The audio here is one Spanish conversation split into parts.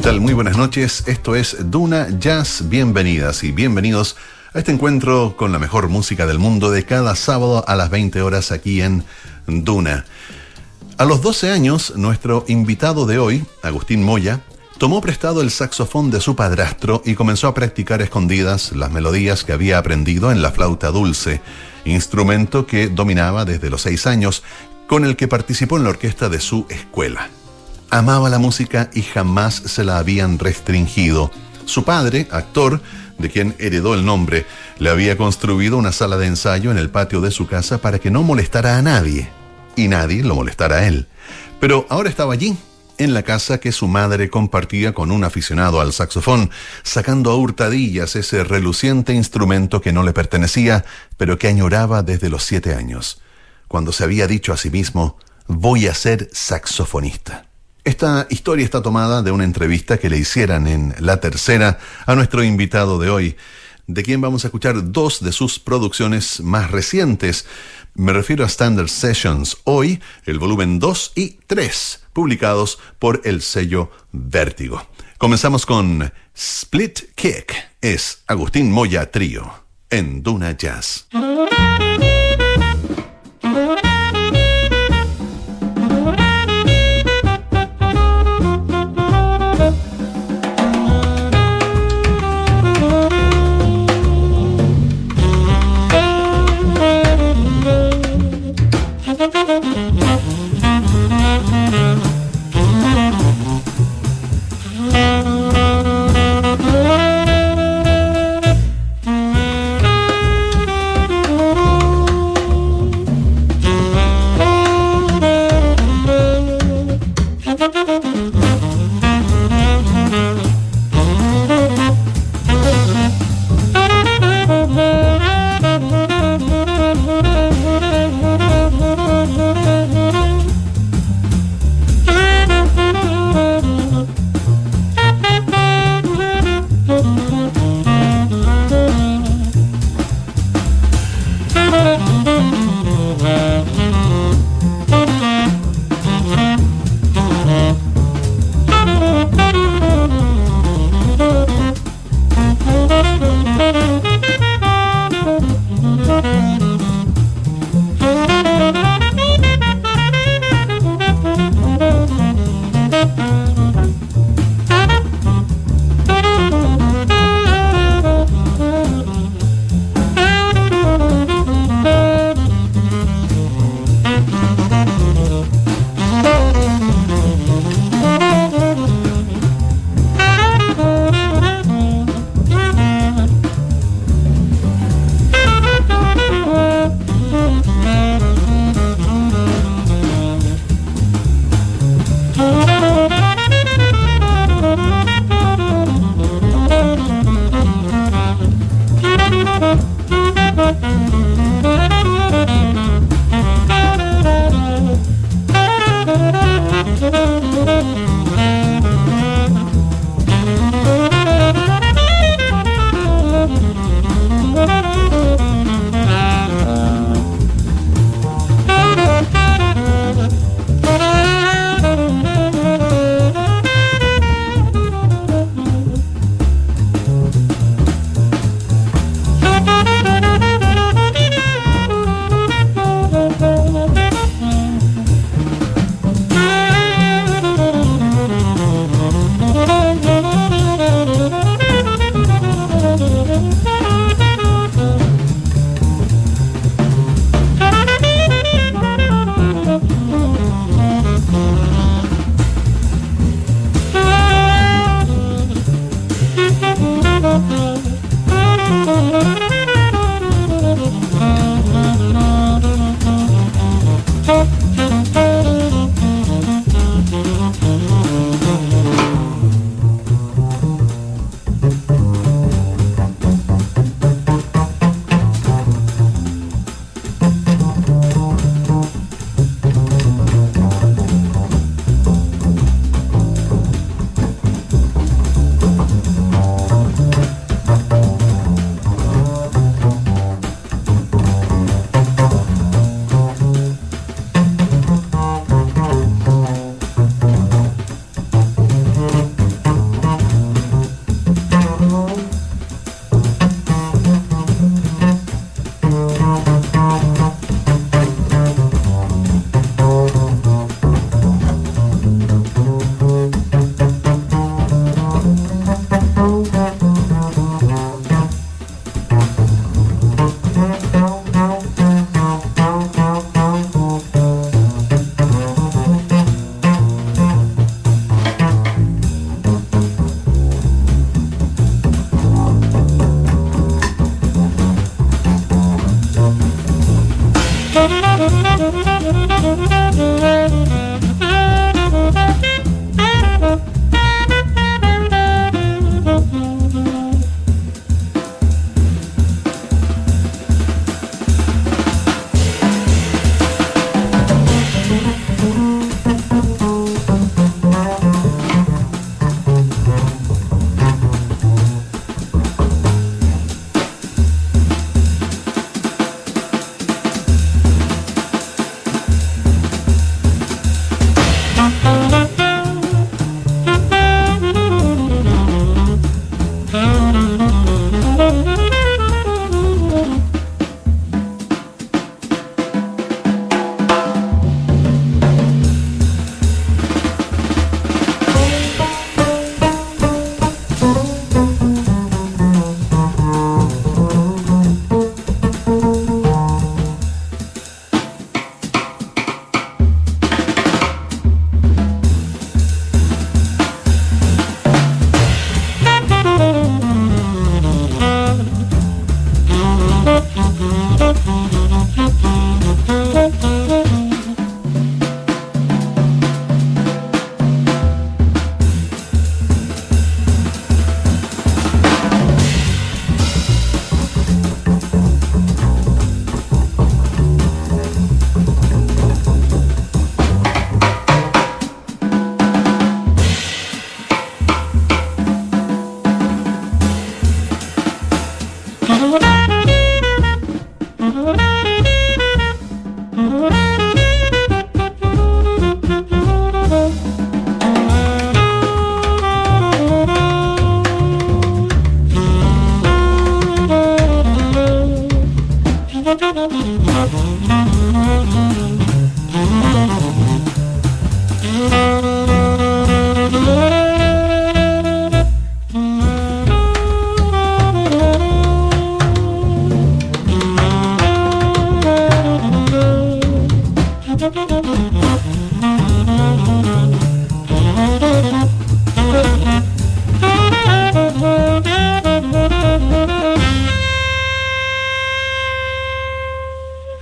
¿Qué tal? Muy buenas noches. Esto es Duna Jazz. Bienvenidas y bienvenidos a este encuentro con la mejor música del mundo de cada sábado a las 20 horas aquí en Duna. A los 12 años, nuestro invitado de hoy, Agustín Moya, tomó prestado el saxofón de su padrastro y comenzó a practicar escondidas las melodías que había aprendido en la flauta dulce, instrumento que dominaba desde los 6 años, con el que participó en la orquesta de su escuela. Amaba la música y jamás se la habían restringido. Su padre, actor, de quien heredó el nombre, le había construido una sala de ensayo en el patio de su casa para que no molestara a nadie y nadie lo molestara a él. Pero ahora estaba allí, en la casa que su madre compartía con un aficionado al saxofón, sacando a hurtadillas ese reluciente instrumento que no le pertenecía, pero que añoraba desde los siete años, cuando se había dicho a sí mismo, voy a ser saxofonista. Esta historia está tomada de una entrevista que le hicieran en La Tercera a nuestro invitado de hoy, de quien vamos a escuchar dos de sus producciones más recientes. Me refiero a Standard Sessions, hoy el volumen 2 y 3, publicados por el sello Vértigo. Comenzamos con Split Kick, es Agustín Moya Trío, en Duna Jazz. Thank you.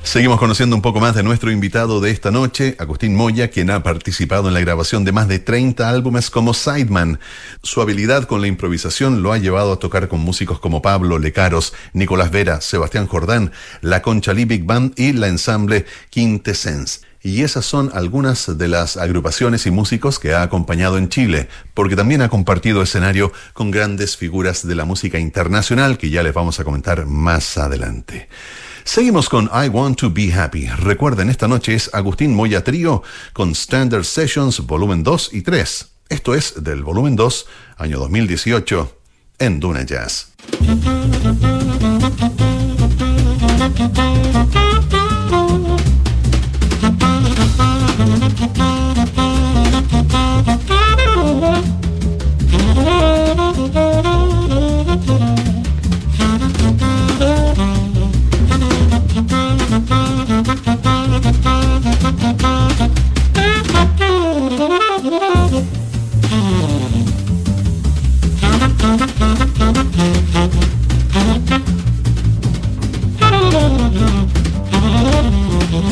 Seguimos conociendo un poco más de nuestro invitado de esta noche, Agustín Moya, quien ha participado en la grabación de más de 30 álbumes como sideman. Su habilidad con la improvisación lo ha llevado a tocar con músicos como Pablo Lecaros, Nicolás Vera, Sebastián Jordán, la Concha Lee Big Band y la ensamble Quintessence. Y esas son algunas de las agrupaciones y músicos que ha acompañado en Chile, porque también ha compartido escenario con grandes figuras de la música internacional que ya les vamos a comentar más adelante. Seguimos con I Want to Be Happy. Recuerden, esta noche es Agustín Moya Trío con Standard Sessions volumen 2 y 3. Esto es del volumen 2, año 2018, en Duna Jazz.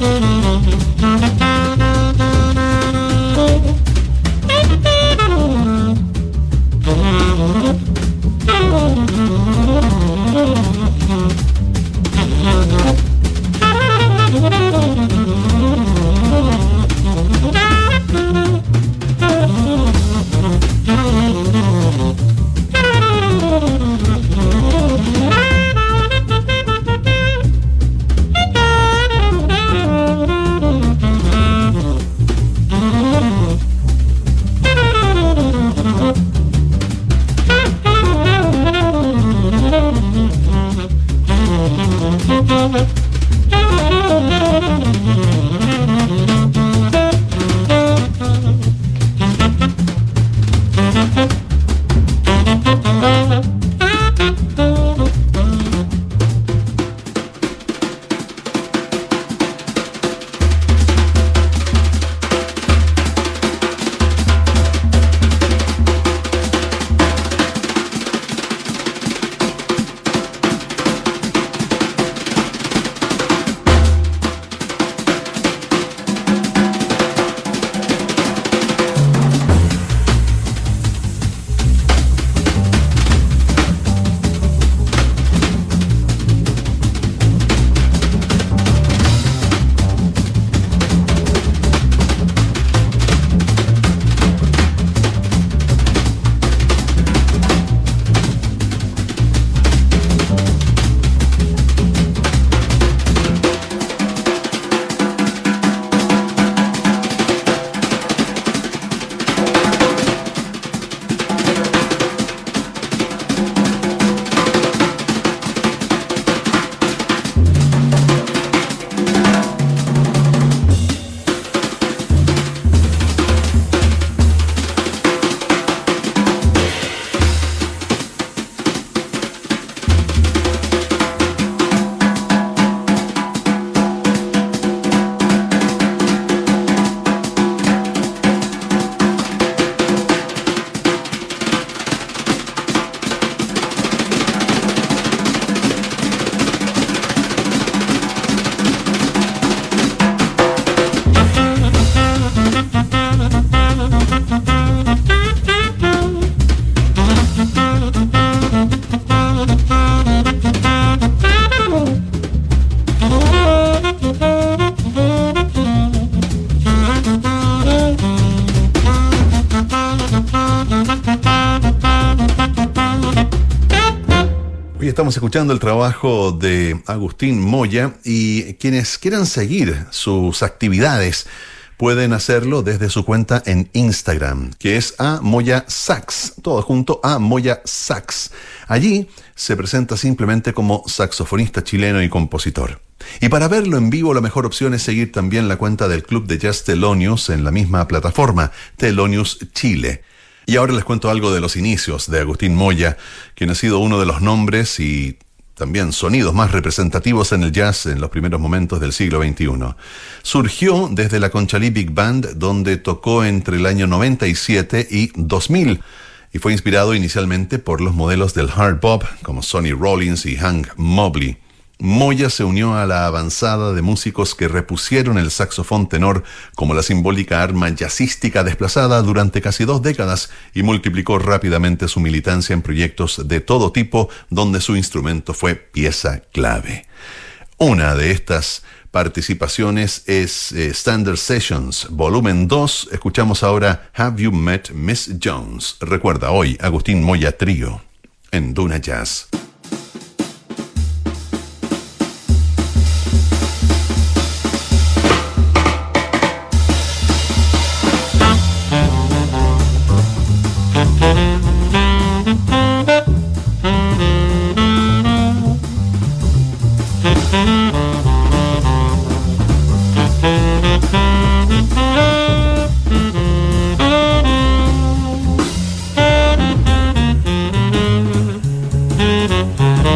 Thank you. Estamos escuchando el trabajo de Agustín Moya y quienes quieran seguir sus actividades pueden hacerlo desde su cuenta en Instagram, que es a Moya Sax, todo junto a Moya Sax. Allí se presenta simplemente como saxofonista chileno y compositor. Y para verlo en vivo, la mejor opción es seguir también la cuenta del Club de Jazz Telonius en la misma plataforma, Telonius Chile. Y ahora les cuento algo de los inicios de Agustín Moya, quien ha sido uno de los nombres y también sonidos más representativos en el jazz en los primeros momentos del siglo XXI. Surgió desde la Conchalí Big Band, donde tocó entre el año 97 y 2000, y fue inspirado inicialmente por los modelos del hard bop como Sonny Rollins y Hank Mobley. Moya se unió a la avanzada de músicos que repusieron el saxofón tenor como la simbólica arma jazzística desplazada durante casi dos décadas y multiplicó rápidamente su militancia en proyectos de todo tipo donde su instrumento fue pieza clave. Una de estas participaciones es eh, Standard Sessions, volumen 2. Escuchamos ahora Have You Met Miss Jones? Recuerda hoy Agustín Moya Trío en Duna Jazz.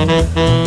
Mm-hmm.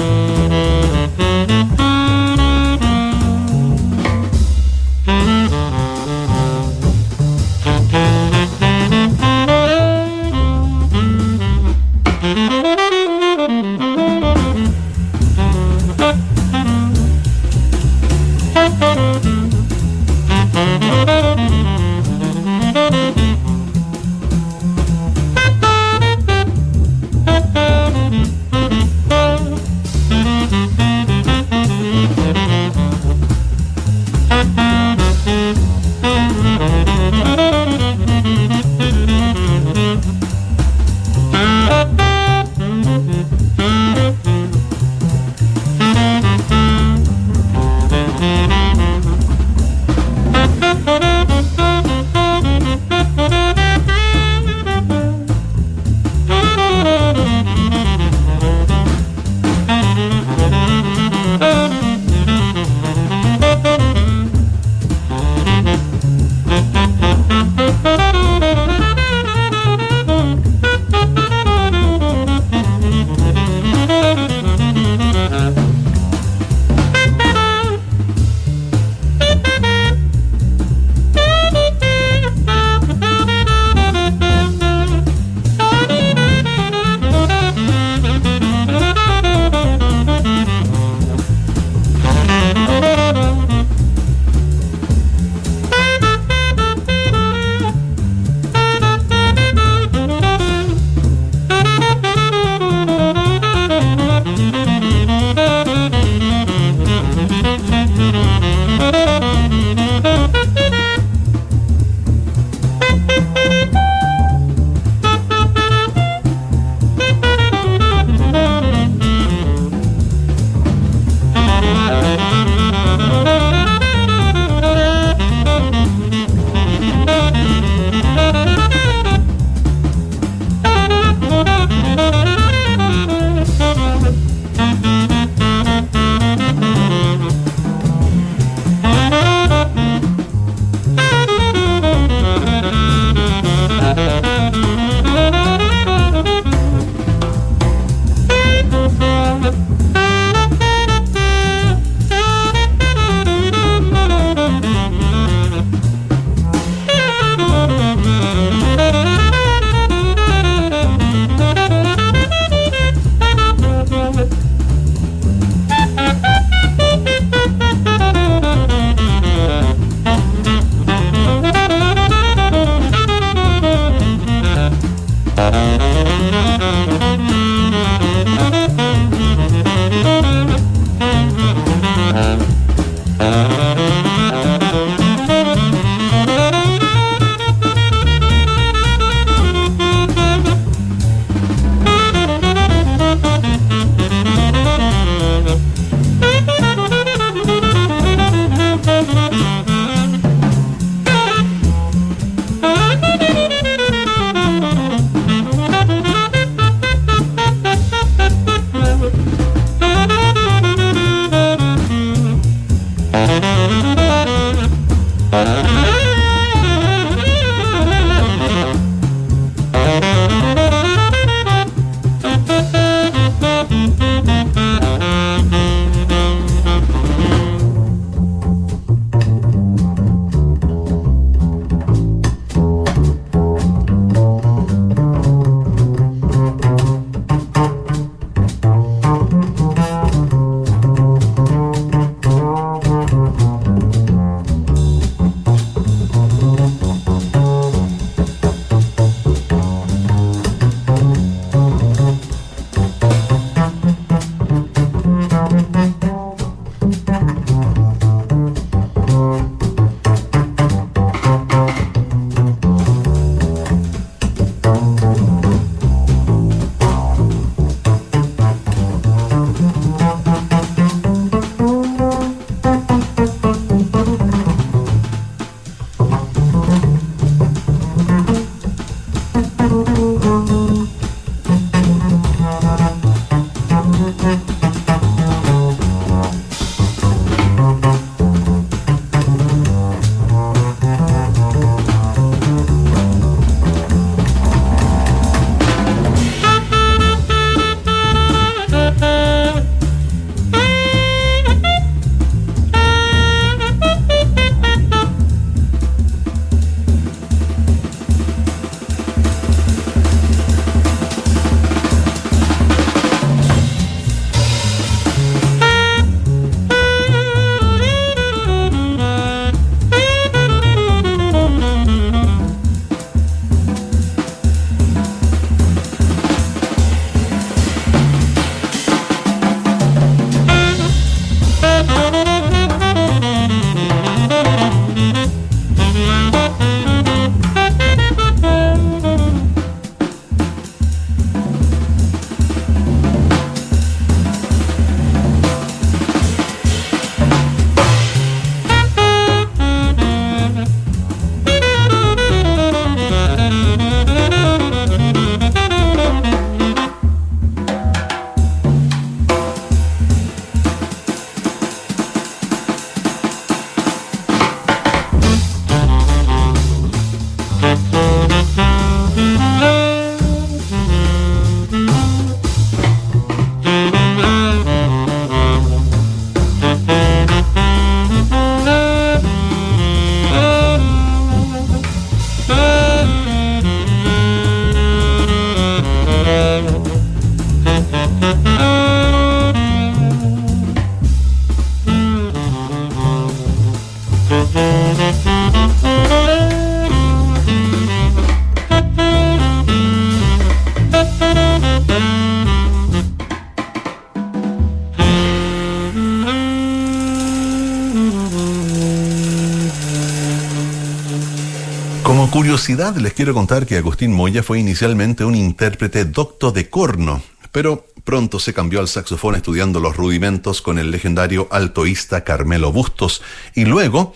Curiosidad les quiero contar que Agustín Moya fue inicialmente un intérprete docto de corno, pero pronto se cambió al saxofón estudiando los rudimentos con el legendario altoísta Carmelo Bustos y luego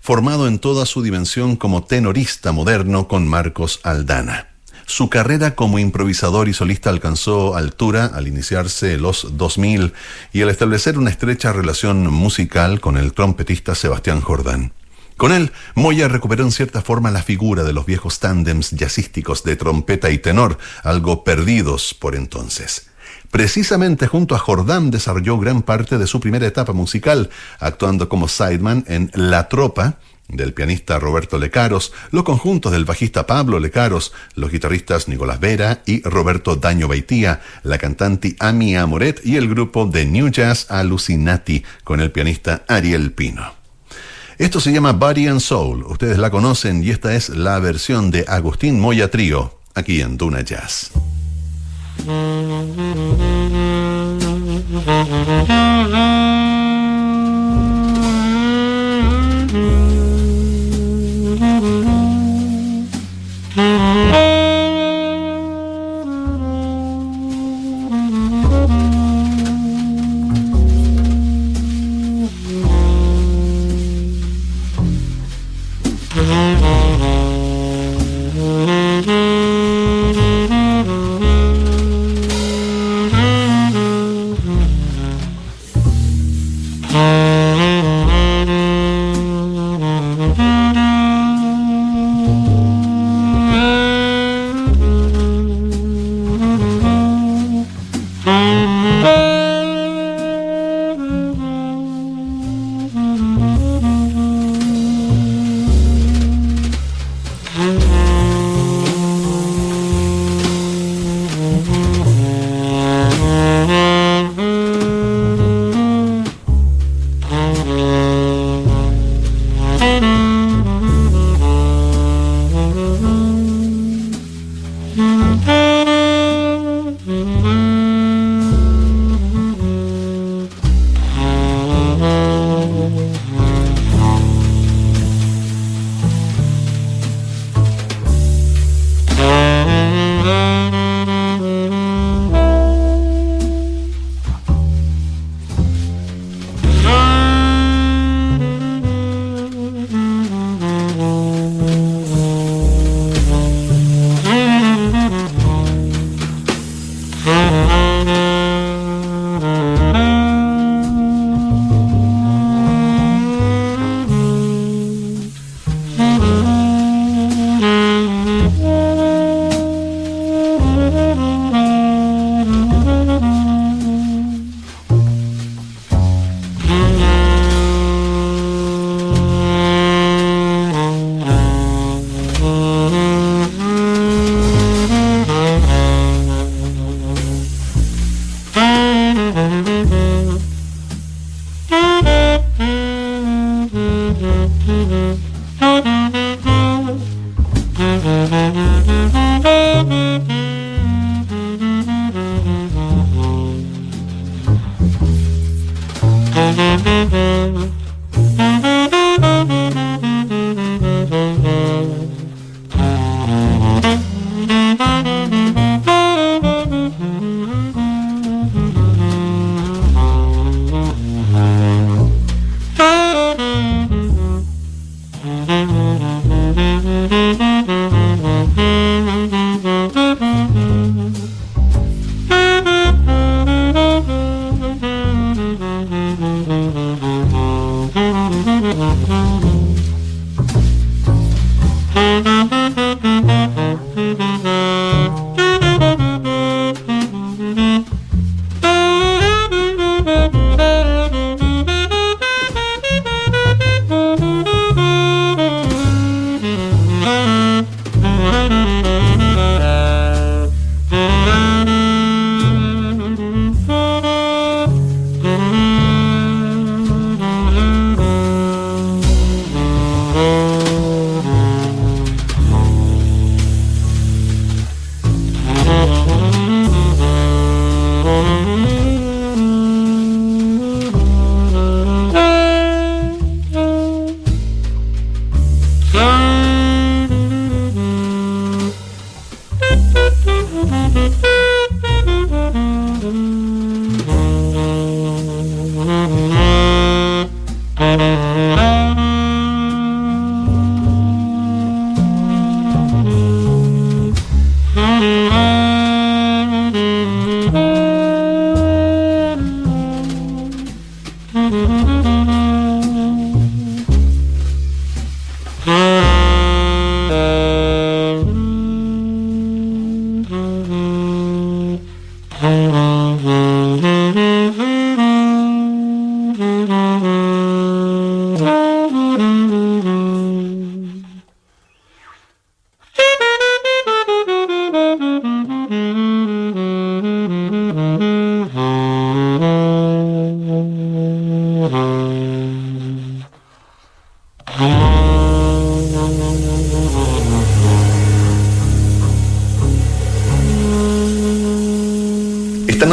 formado en toda su dimensión como tenorista moderno con Marcos Aldana. Su carrera como improvisador y solista alcanzó altura al iniciarse los 2000 y al establecer una estrecha relación musical con el trompetista Sebastián Jordán. Con él, Moya recuperó en cierta forma la figura de los viejos tándems jazzísticos de trompeta y tenor, algo perdidos por entonces. Precisamente junto a Jordán desarrolló gran parte de su primera etapa musical, actuando como sideman en La Tropa, del pianista Roberto Lecaros, los conjuntos del bajista Pablo Lecaros, los guitarristas Nicolás Vera y Roberto Daño Baitía, la cantante Ami Amoret y el grupo de New Jazz Alucinati con el pianista Ariel Pino. Esto se llama Body and Soul. Ustedes la conocen y esta es la versión de Agustín Moya Trío, aquí en Duna Jazz.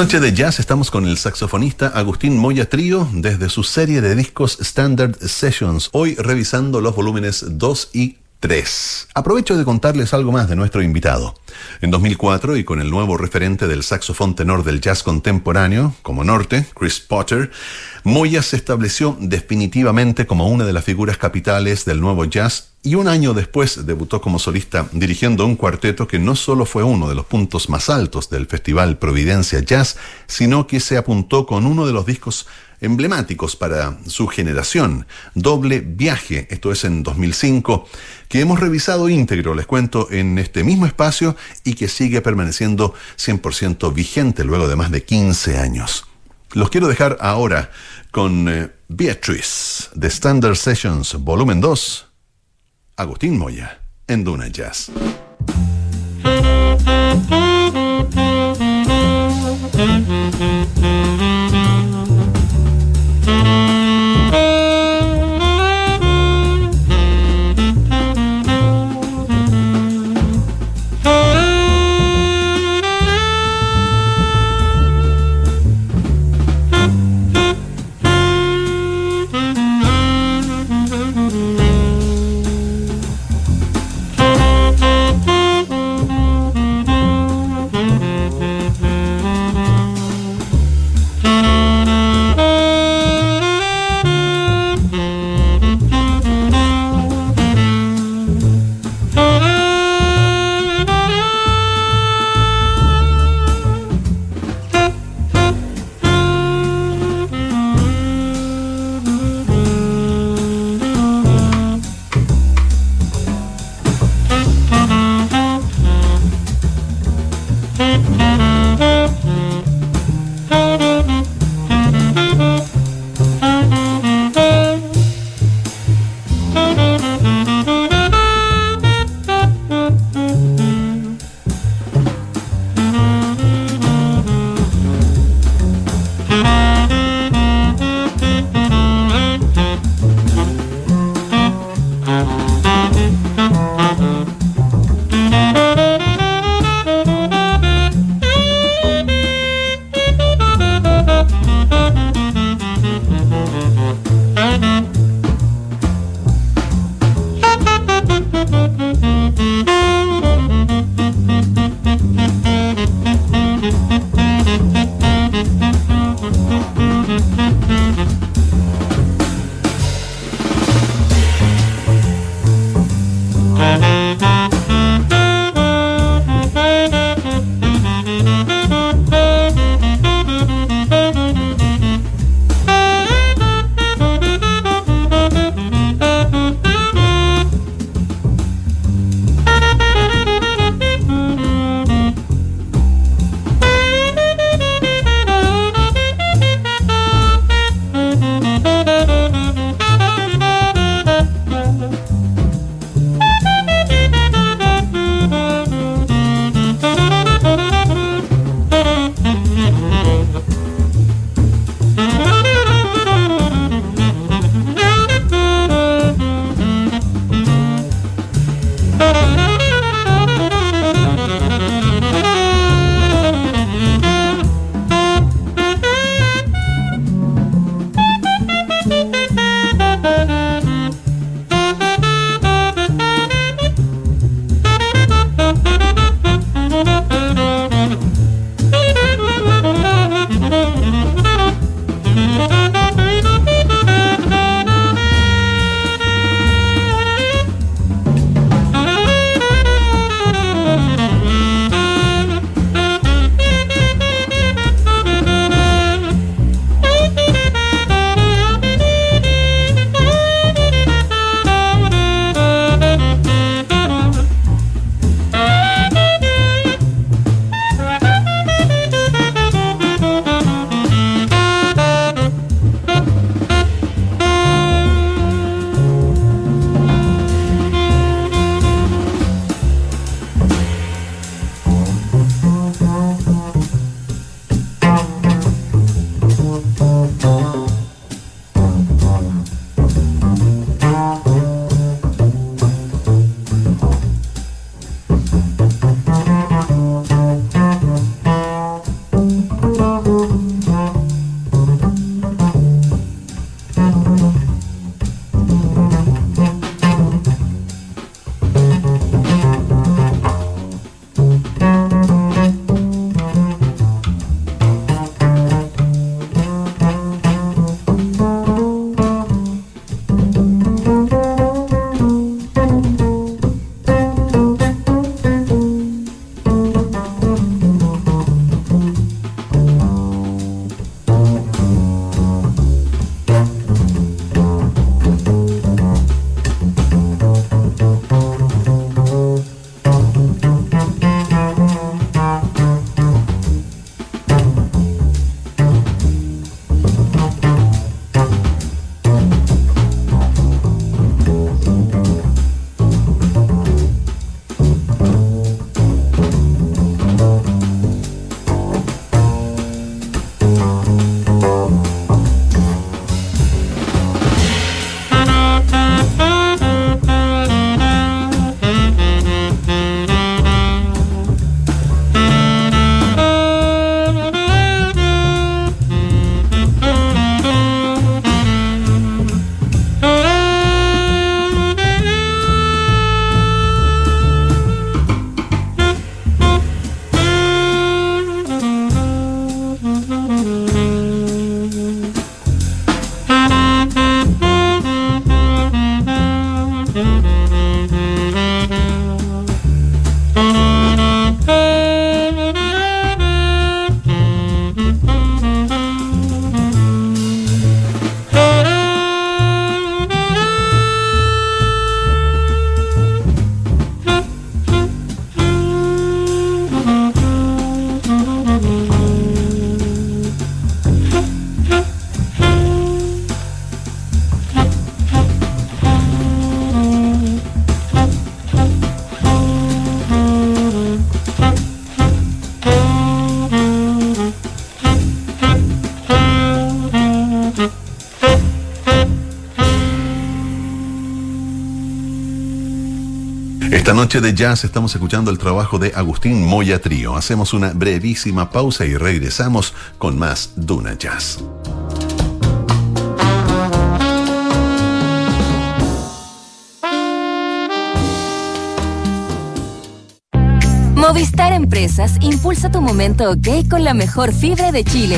noche de jazz estamos con el saxofonista Agustín Moya Trío desde su serie de discos Standard Sessions, hoy revisando los volúmenes 2 y 3. Aprovecho de contarles algo más de nuestro invitado. En 2004, y con el nuevo referente del saxofón tenor del jazz contemporáneo, como norte, Chris Potter, Moya se estableció definitivamente como una de las figuras capitales del nuevo jazz y un año después debutó como solista dirigiendo un cuarteto que no solo fue uno de los puntos más altos del Festival Providencia Jazz, sino que se apuntó con uno de los discos emblemáticos para su generación, Doble Viaje, esto es en 2005, que hemos revisado íntegro, les cuento, en este mismo espacio y que sigue permaneciendo 100% vigente luego de más de 15 años. Los quiero dejar ahora con eh, Beatrice de Standard Sessions Volumen 2, Agustín Moya, en Duna Jazz. De jazz estamos escuchando el trabajo de Agustín Moya Trío. Hacemos una brevísima pausa y regresamos con más Duna Jazz. Movistar Empresas impulsa tu momento OK con la mejor fibra de Chile.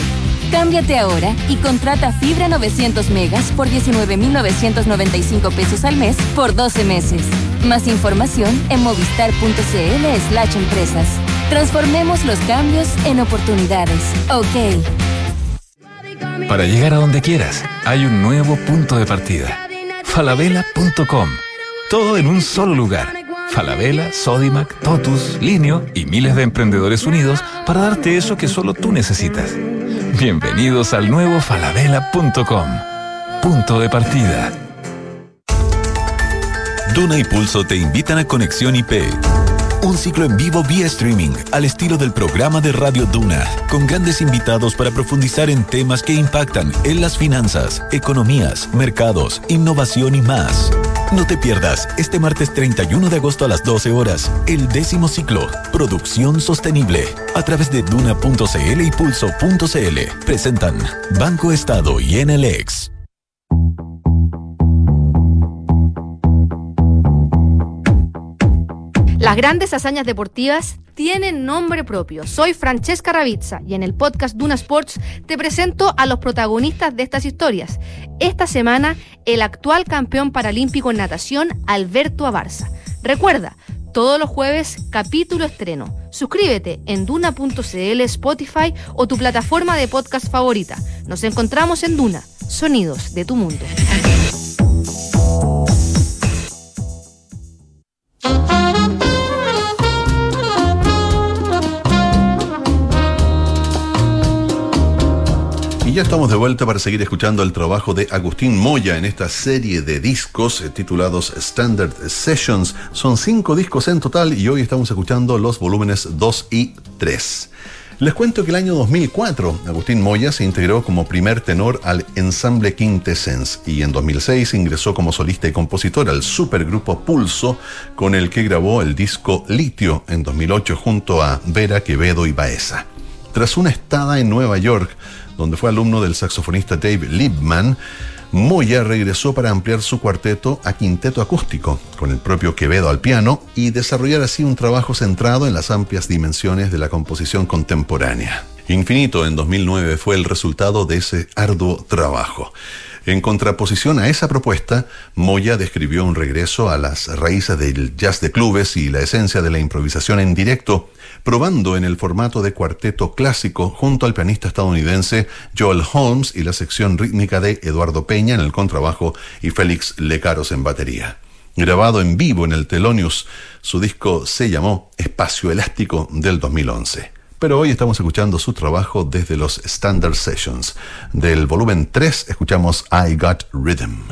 Cámbiate ahora y contrata fibra 900 megas por 19.995 pesos al mes por 12 meses. Más información en movistar.cl slash empresas. Transformemos los cambios en oportunidades. OK. Para llegar a donde quieras, hay un nuevo punto de partida. falabella.com. Todo en un solo lugar. Falabella, Sodimac, Totus, Linio y miles de emprendedores unidos para darte eso que solo tú necesitas. Bienvenidos al nuevo falabella.com. Punto de partida. Duna y Pulso te invitan a Conexión IP. Un ciclo en vivo vía streaming al estilo del programa de Radio Duna, con grandes invitados para profundizar en temas que impactan en las finanzas, economías, mercados, innovación y más. No te pierdas este martes 31 de agosto a las 12 horas el décimo ciclo Producción Sostenible a través de duna.cl y pulso.cl. Presentan Banco Estado y NLX. Las grandes hazañas deportivas tienen nombre propio. Soy Francesca Ravizza y en el podcast Duna Sports te presento a los protagonistas de estas historias. Esta semana, el actual campeón paralímpico en natación, Alberto Abarza. Recuerda, todos los jueves, capítulo estreno. Suscríbete en duna.cl, Spotify o tu plataforma de podcast favorita. Nos encontramos en Duna, sonidos de tu mundo. Y ya estamos de vuelta para seguir escuchando el trabajo de Agustín Moya en esta serie de discos eh, titulados Standard Sessions. Son cinco discos en total y hoy estamos escuchando los volúmenes 2 y 3. Les cuento que el año 2004 Agustín Moya se integró como primer tenor al ensamble Quintessence y en 2006 ingresó como solista y compositor al supergrupo Pulso con el que grabó el disco Litio en 2008 junto a Vera Quevedo y Baeza. Tras una estada en Nueva York, donde fue alumno del saxofonista Dave Liebman, Moya regresó para ampliar su cuarteto a quinteto acústico, con el propio Quevedo al piano, y desarrollar así un trabajo centrado en las amplias dimensiones de la composición contemporánea. Infinito en 2009 fue el resultado de ese arduo trabajo. En contraposición a esa propuesta, Moya describió un regreso a las raíces del jazz de clubes y la esencia de la improvisación en directo, probando en el formato de cuarteto clásico junto al pianista estadounidense Joel Holmes y la sección rítmica de Eduardo Peña en el contrabajo y Félix Lecaros en batería. Grabado en vivo en el Telonius, su disco se llamó Espacio Elástico del 2011 pero hoy estamos escuchando su trabajo desde los Standard Sessions. Del volumen 3 escuchamos I Got Rhythm.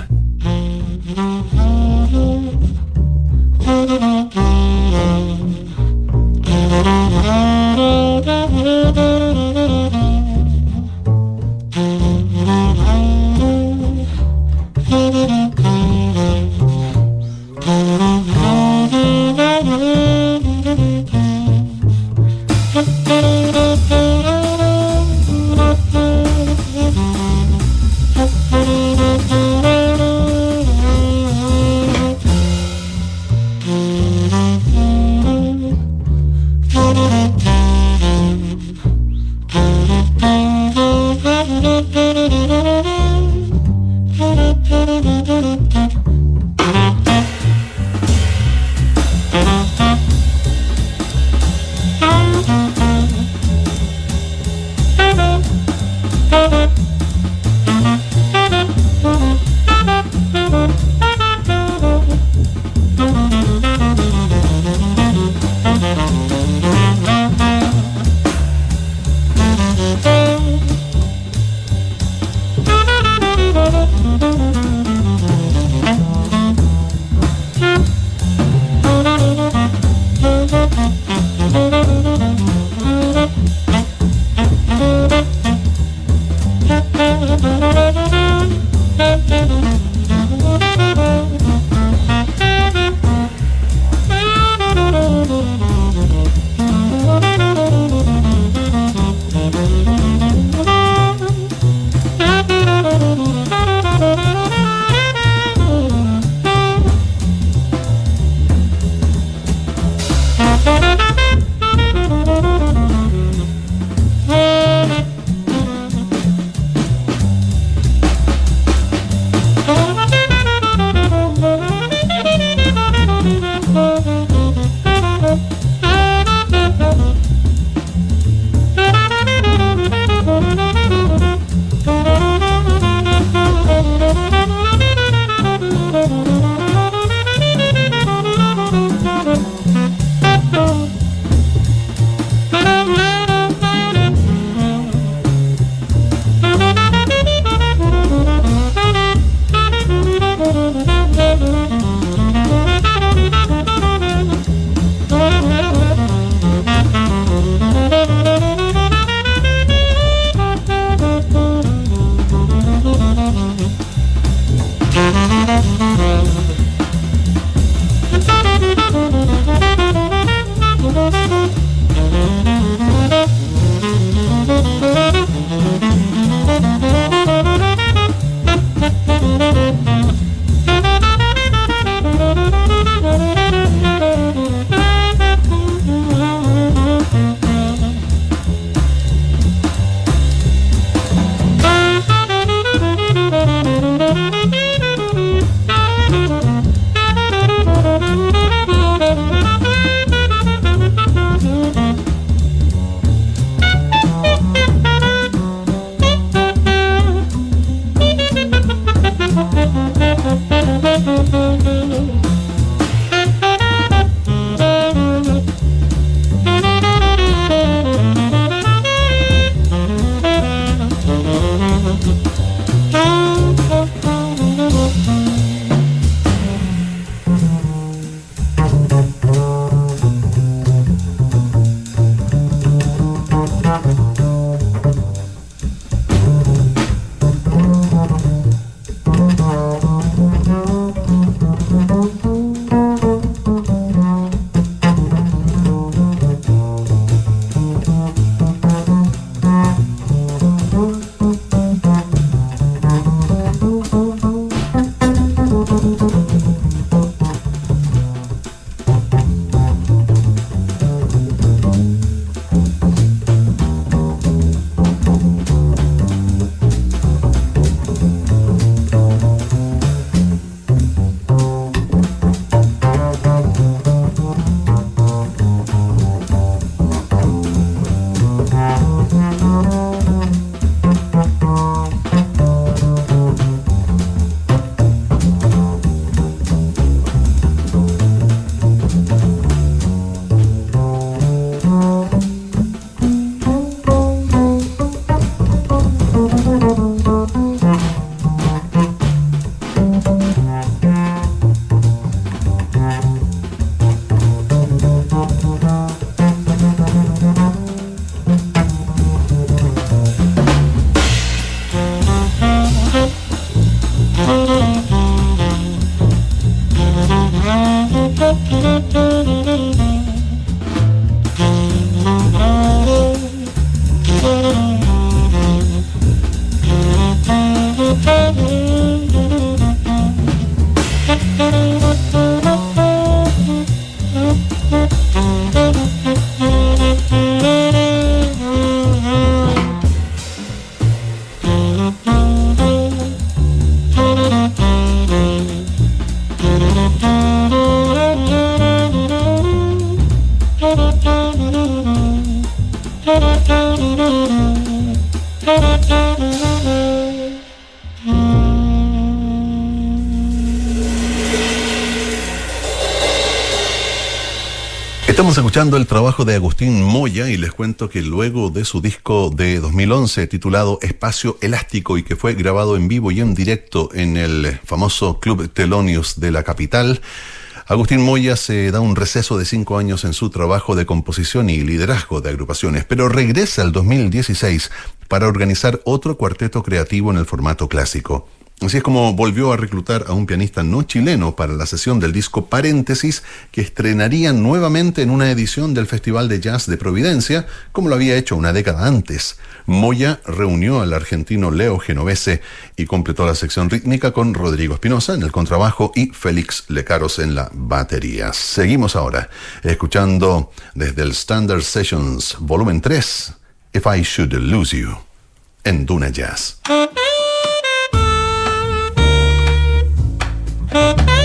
Estamos el trabajo de Agustín Moya y les cuento que luego de su disco de 2011 titulado Espacio Elástico y que fue grabado en vivo y en directo en el famoso Club Telonius de la capital, Agustín Moya se da un receso de cinco años en su trabajo de composición y liderazgo de agrupaciones, pero regresa al 2016 para organizar otro cuarteto creativo en el formato clásico. Así es como volvió a reclutar a un pianista no chileno para la sesión del disco Paréntesis, que estrenaría nuevamente en una edición del Festival de Jazz de Providencia, como lo había hecho una década antes. Moya reunió al argentino Leo Genovese y completó la sección rítmica con Rodrigo Espinosa en el contrabajo y Félix Lecaros en la batería. Seguimos ahora escuchando desde el Standard Sessions Volumen 3, If I Should Lose You, en Duna Jazz. Thank you.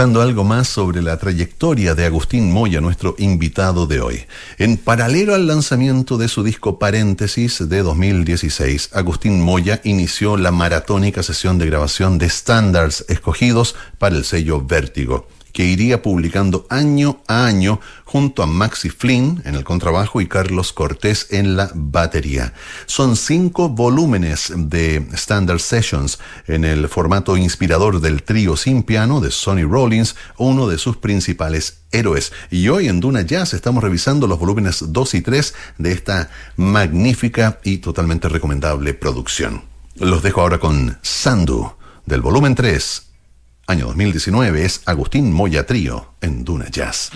Algo más sobre la trayectoria de Agustín Moya, nuestro invitado de hoy. En paralelo al lanzamiento de su disco Paréntesis de 2016, Agustín Moya inició la maratónica sesión de grabación de estándares escogidos para el sello Vértigo que iría publicando año a año junto a Maxi Flynn en el contrabajo y Carlos Cortés en la batería. Son cinco volúmenes de Standard Sessions en el formato inspirador del trío sin piano de Sonny Rollins, uno de sus principales héroes. Y hoy en Duna Jazz estamos revisando los volúmenes 2 y 3 de esta magnífica y totalmente recomendable producción. Los dejo ahora con Sandu del volumen 3 año 2019 es Agustín Moya Trío en Duna Jazz.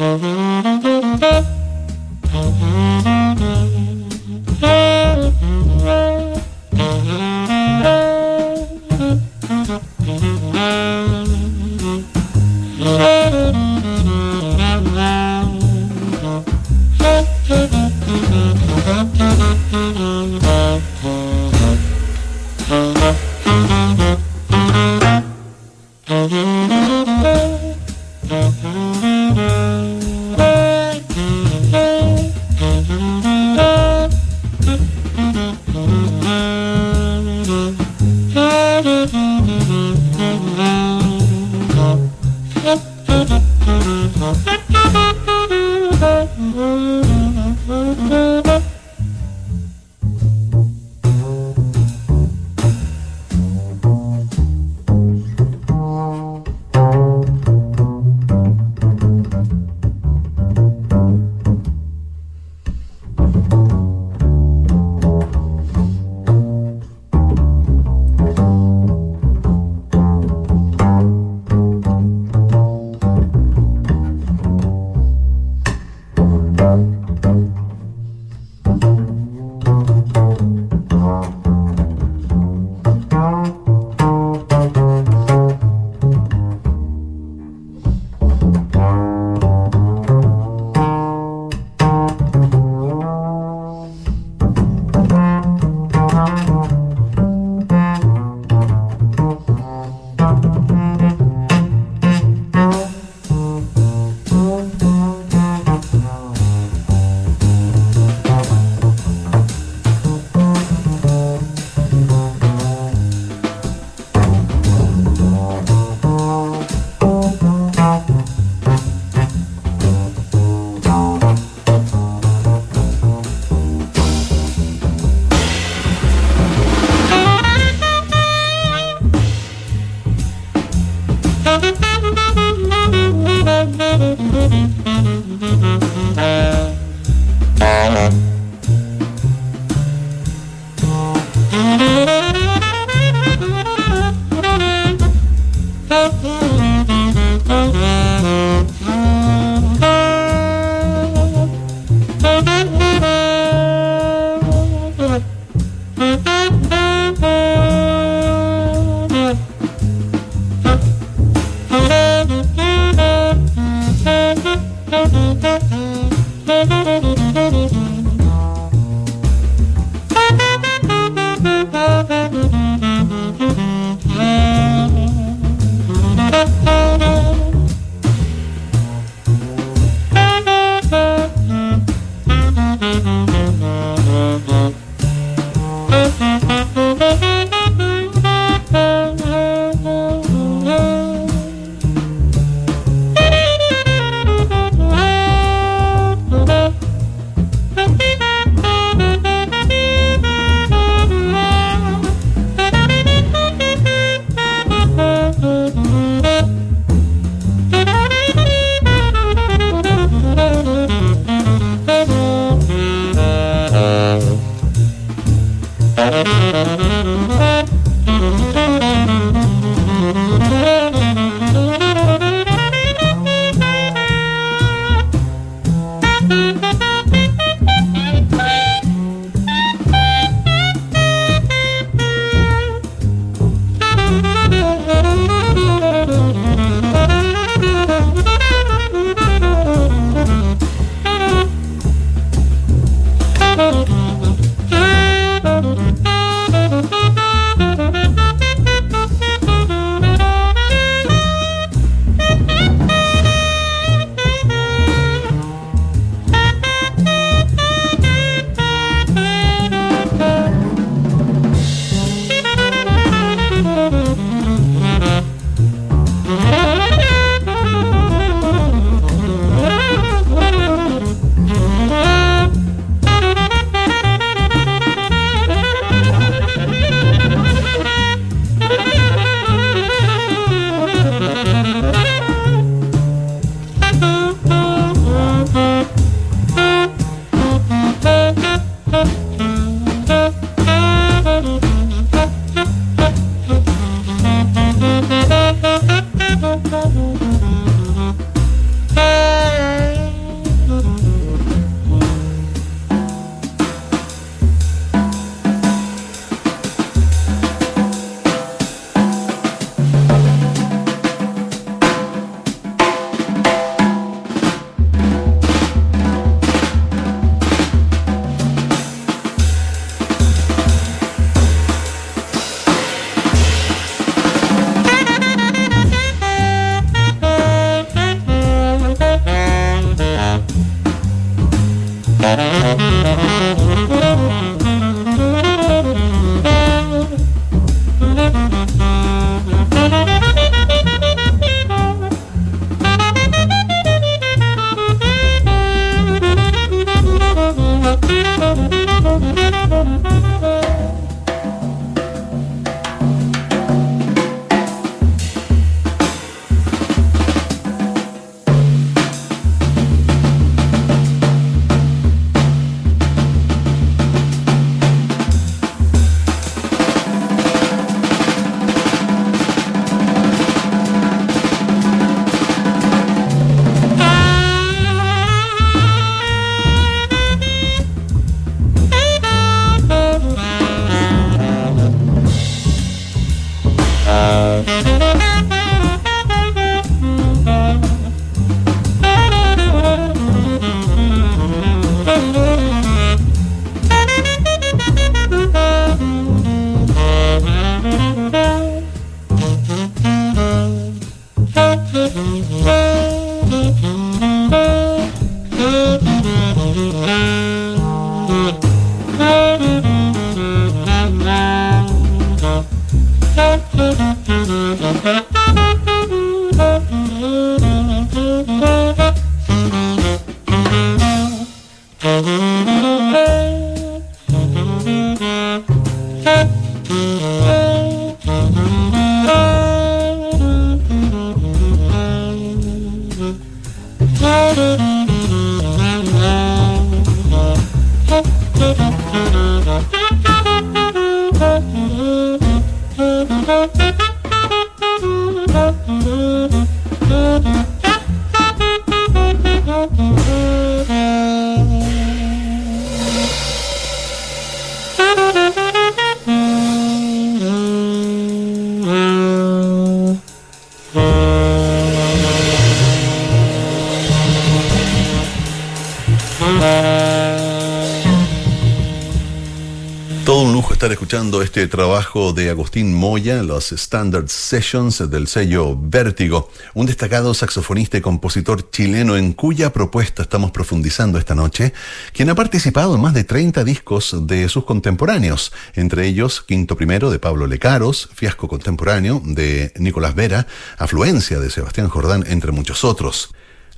Este trabajo de Agustín Moya, los Standard Sessions del sello Vértigo, un destacado saxofonista y compositor chileno en cuya propuesta estamos profundizando esta noche, quien ha participado en más de 30 discos de sus contemporáneos, entre ellos Quinto Primero de Pablo Lecaros, Fiasco Contemporáneo de Nicolás Vera, Afluencia de Sebastián Jordán, entre muchos otros.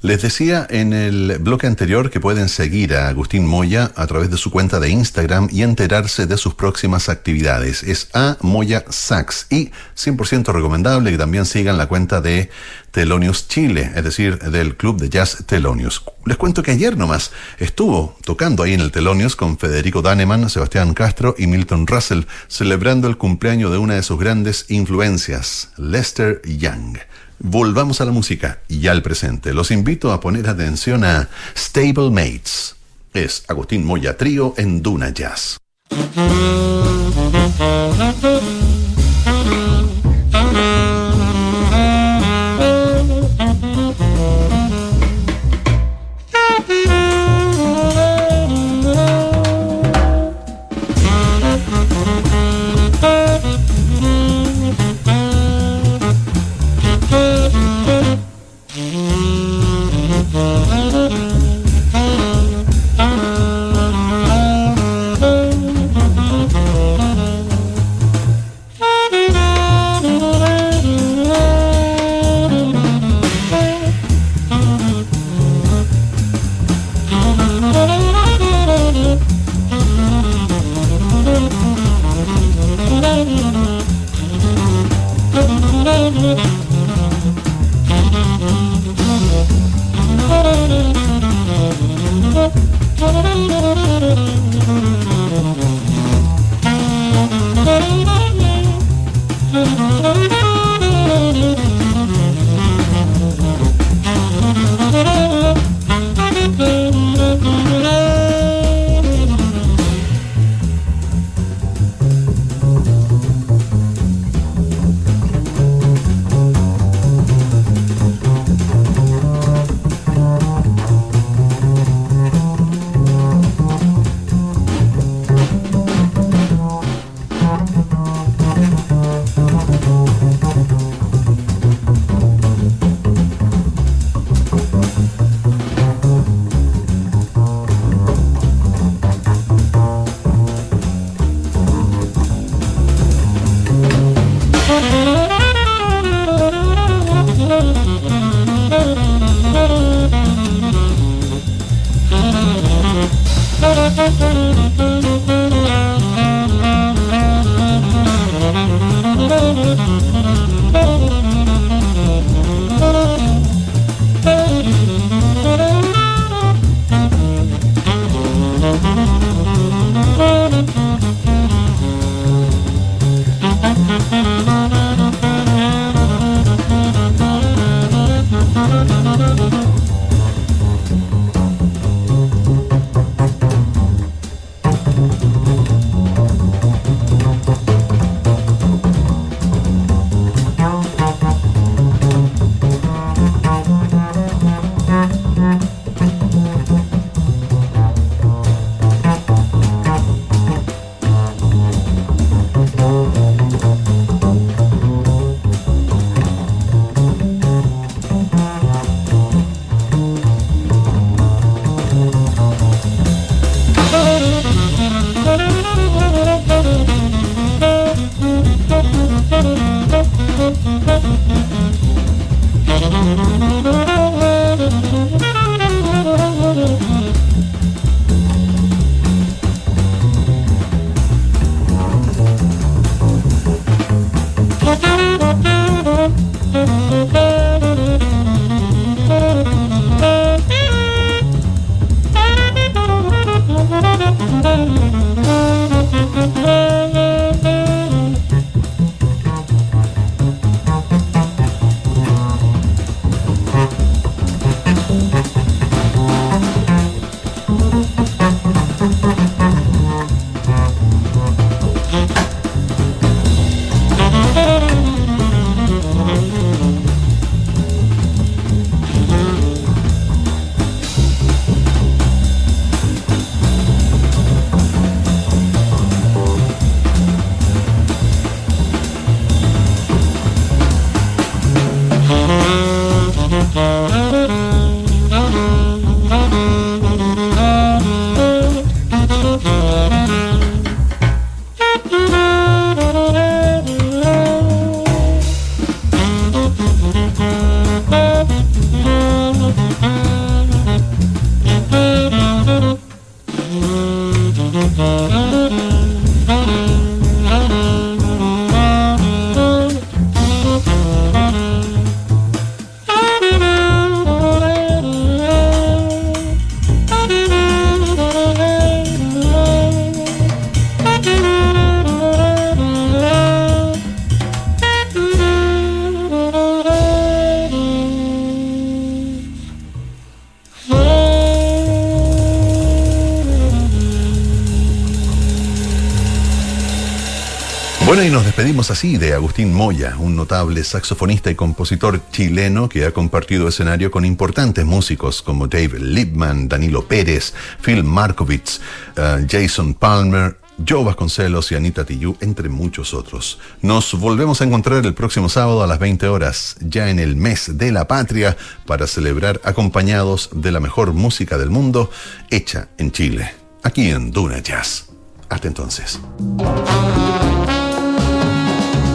Les decía en el bloque anterior que pueden seguir a Agustín Moya a través de su cuenta de Instagram y enterarse de sus próximas actividades. Es a Moya Sax y 100% recomendable que también sigan la cuenta de Telonius Chile, es decir, del club de jazz Telonius. Les cuento que ayer nomás estuvo tocando ahí en el Telonius con Federico Daneman, Sebastián Castro y Milton Russell, celebrando el cumpleaños de una de sus grandes influencias, Lester Young. Volvamos a la música y al presente. Los invito a poner atención a Stable Mates. Es Agustín Moya Trío en Duna Jazz. Así de Agustín Moya, un notable saxofonista y compositor chileno que ha compartido escenario con importantes músicos como Dave Liebman, Danilo Pérez, Phil Markovitz, eh, Jason Palmer, Joe Vasconcelos y Anita Tijoux, entre muchos otros. Nos volvemos a encontrar el próximo sábado a las 20 horas, ya en el mes de la patria, para celebrar acompañados de la mejor música del mundo, hecha en Chile, aquí en Duna Jazz. Hasta entonces.